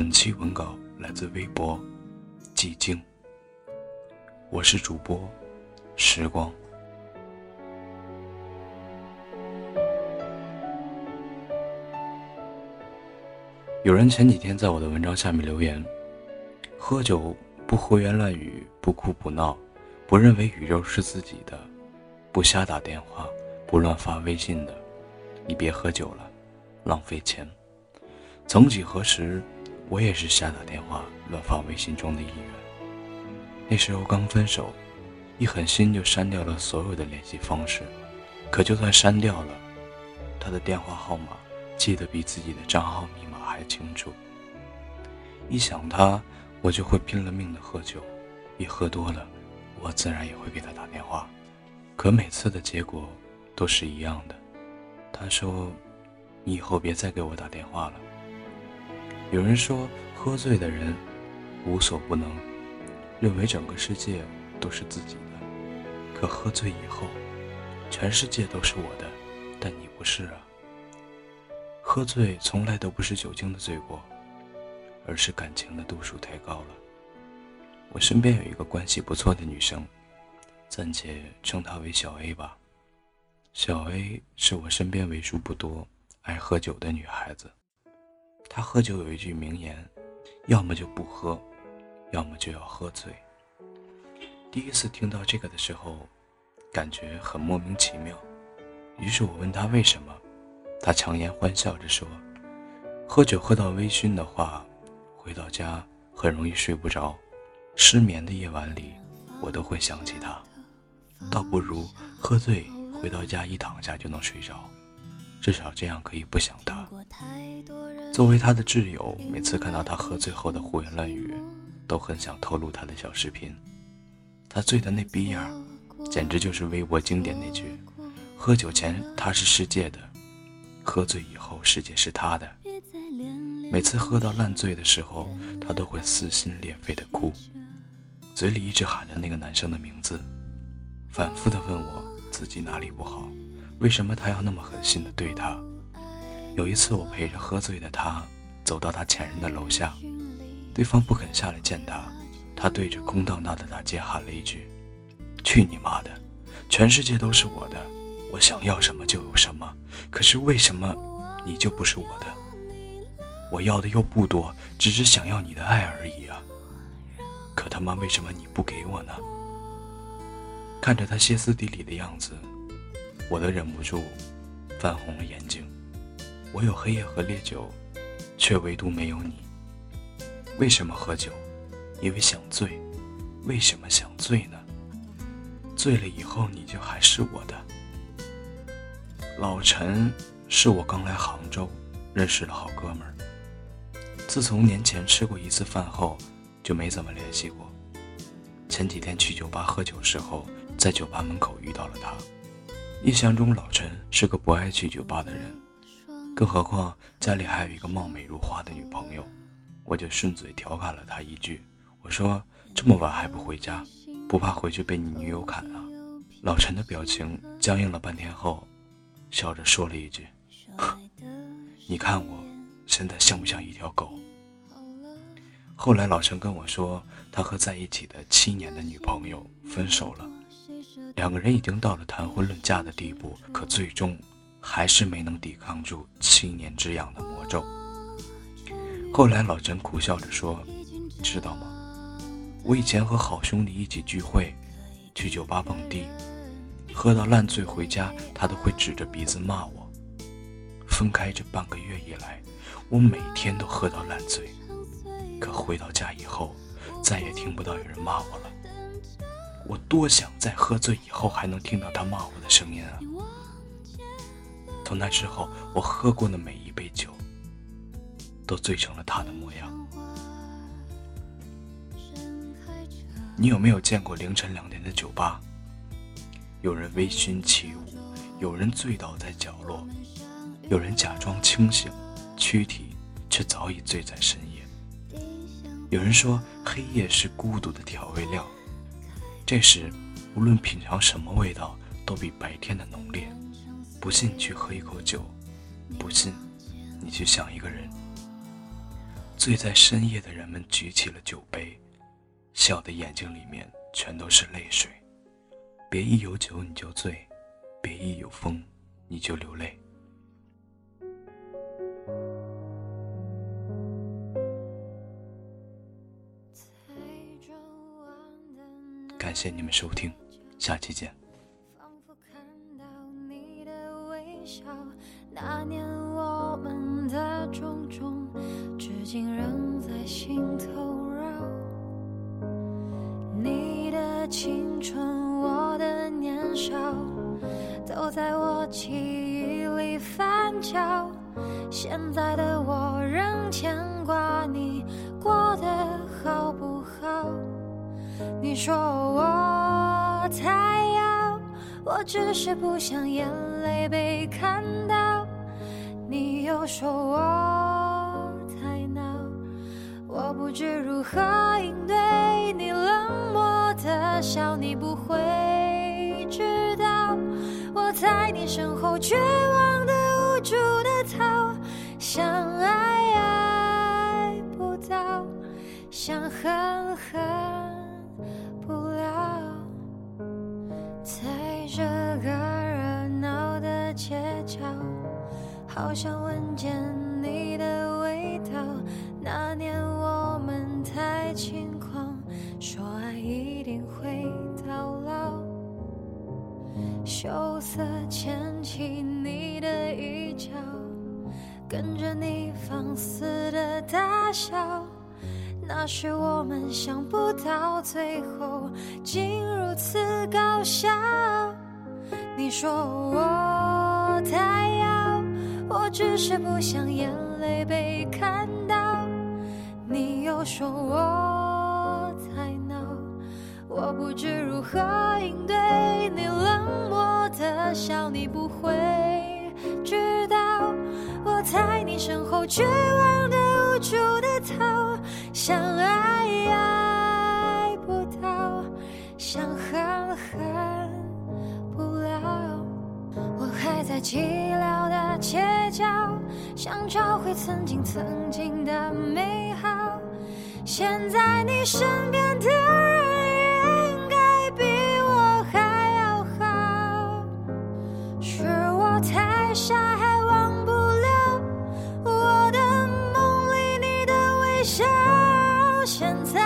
本期文稿来自微博“寂静”，我是主播时光。有人前几天在我的文章下面留言：“喝酒不胡言乱语，不哭不闹，不认为宇宙是自己的，不瞎打电话，不乱发微信的，你别喝酒了，浪费钱。”曾几何时，我也是瞎打电话、乱发微信中的一员。那时候刚分手，一狠心就删掉了所有的联系方式。可就算删掉了，他的电话号码记得比自己的账号密码还清楚。一想他，我就会拼了命的喝酒。一喝多了，我自然也会给他打电话。可每次的结果都是一样的。他说：“你以后别再给我打电话了。”有人说，喝醉的人无所不能，认为整个世界都是自己的。可喝醉以后，全世界都是我的，但你不是啊。喝醉从来都不是酒精的罪过，而是感情的度数太高了。我身边有一个关系不错的女生，暂且称她为小 A 吧。小 A 是我身边为数不多爱喝酒的女孩子。他喝酒有一句名言，要么就不喝，要么就要喝醉。第一次听到这个的时候，感觉很莫名其妙。于是我问他为什么，他强颜欢笑着说：“喝酒喝到微醺的话，回到家很容易睡不着，失眠的夜晚里，我都会想起他。倒不如喝醉，回到家一躺下就能睡着。”至少这样可以不想他。作为他的挚友，每次看到他喝醉后的胡言乱语，都很想透露他的小视频。他醉的那逼样，简直就是微博经典那句：“喝酒前他是世界的，喝醉以后世界是他的。”每次喝到烂醉的时候，他都会撕心裂肺的哭，嘴里一直喊着那个男生的名字，反复的问我自己哪里不好。为什么他要那么狠心的对他？有一次，我陪着喝醉的他走到他前任的楼下，对方不肯下来见他，他对着空荡荡的大街喊了一句：“去你妈的！全世界都是我的，我想要什么就有什么。可是为什么你就不是我的？我要的又不多，只是想要你的爱而已啊！可他妈为什么你不给我呢？”看着他歇斯底里的样子。我都忍不住泛红了眼睛。我有黑夜和烈酒，却唯独没有你。为什么喝酒？因为想醉。为什么想醉呢？醉了以后你就还是我的。老陈是我刚来杭州认识的好哥们儿。自从年前吃过一次饭后，就没怎么联系过。前几天去酒吧喝酒时候，在酒吧门口遇到了他。印象中，老陈是个不爱去酒吧的人，更何况家里还有一个貌美如花的女朋友。我就顺嘴调侃了他一句：“我说这么晚还不回家，不怕回去被你女友砍啊？”老陈的表情僵硬了半天后，笑着说了一句：“你看我现在像不像一条狗？”后来老陈跟我说，他和在一起的七年的女朋友分手了。两个人已经到了谈婚论嫁的地步，可最终还是没能抵抗住七年之痒的魔咒。后来老陈苦笑着说：“知道吗？我以前和好兄弟一起聚会，去酒吧蹦迪，喝到烂醉回家，他都会指着鼻子骂我。分开这半个月以来，我每天都喝到烂醉，可回到家以后，再也听不到有人骂我了。”我多想在喝醉以后还能听到他骂我的声音啊！从那之后，我喝过的每一杯酒，都醉成了他的模样。你有没有见过凌晨两点的酒吧？有人微醺起舞，有人醉倒在角落，有人假装清醒，躯体却早已醉在深夜。有人说黑夜是孤独的调味料，这时无论品尝什么味道，都比白天的浓烈。不信你去喝一口酒，不信你去想一个人。醉在深夜的人们举起了酒杯，笑的眼睛里面全都是泪水。别一有酒你就醉，别一有风你就流泪。感谢你们收听，下期见。仿佛看到你的微笑那年我们的种种，至今仍在心头绕。你的青春，我的年少，都在我记忆里翻搅。现在的我仍牵挂你过得好不好？你说我太要，我只是不想眼泪被看到。你又说我太闹，我不知如何应对你冷漠的笑，你不会知道我在你身后绝望的无助的逃，想爱爱不到，想恨恨这个热闹的街角。好想闻见你的味道。那年我们太轻狂，说爱一定会到老。羞涩牵起你的衣角，跟着你放肆的大笑。那时我们想不到最后竟如此搞笑。你说我太傲。我只是不想眼泪被看到，你又说我太闹，我不知如何应对你冷漠的笑，你不会知道我在你身后绝望的无助的逃，想爱爱不到，想恨恨在寂寥的街角。想找回曾经曾经的美好，现在你身边的人应该比我还要好。是我太傻，还忘不了我的梦里你的微笑。现在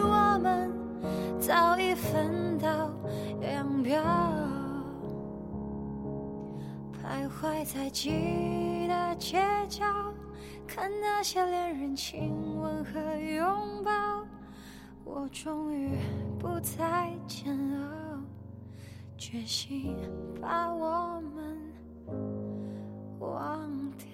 我们早已分道扬镳。还在记忆的街角，看那些恋人亲吻和拥抱，我终于不再煎熬，决心把我们忘掉。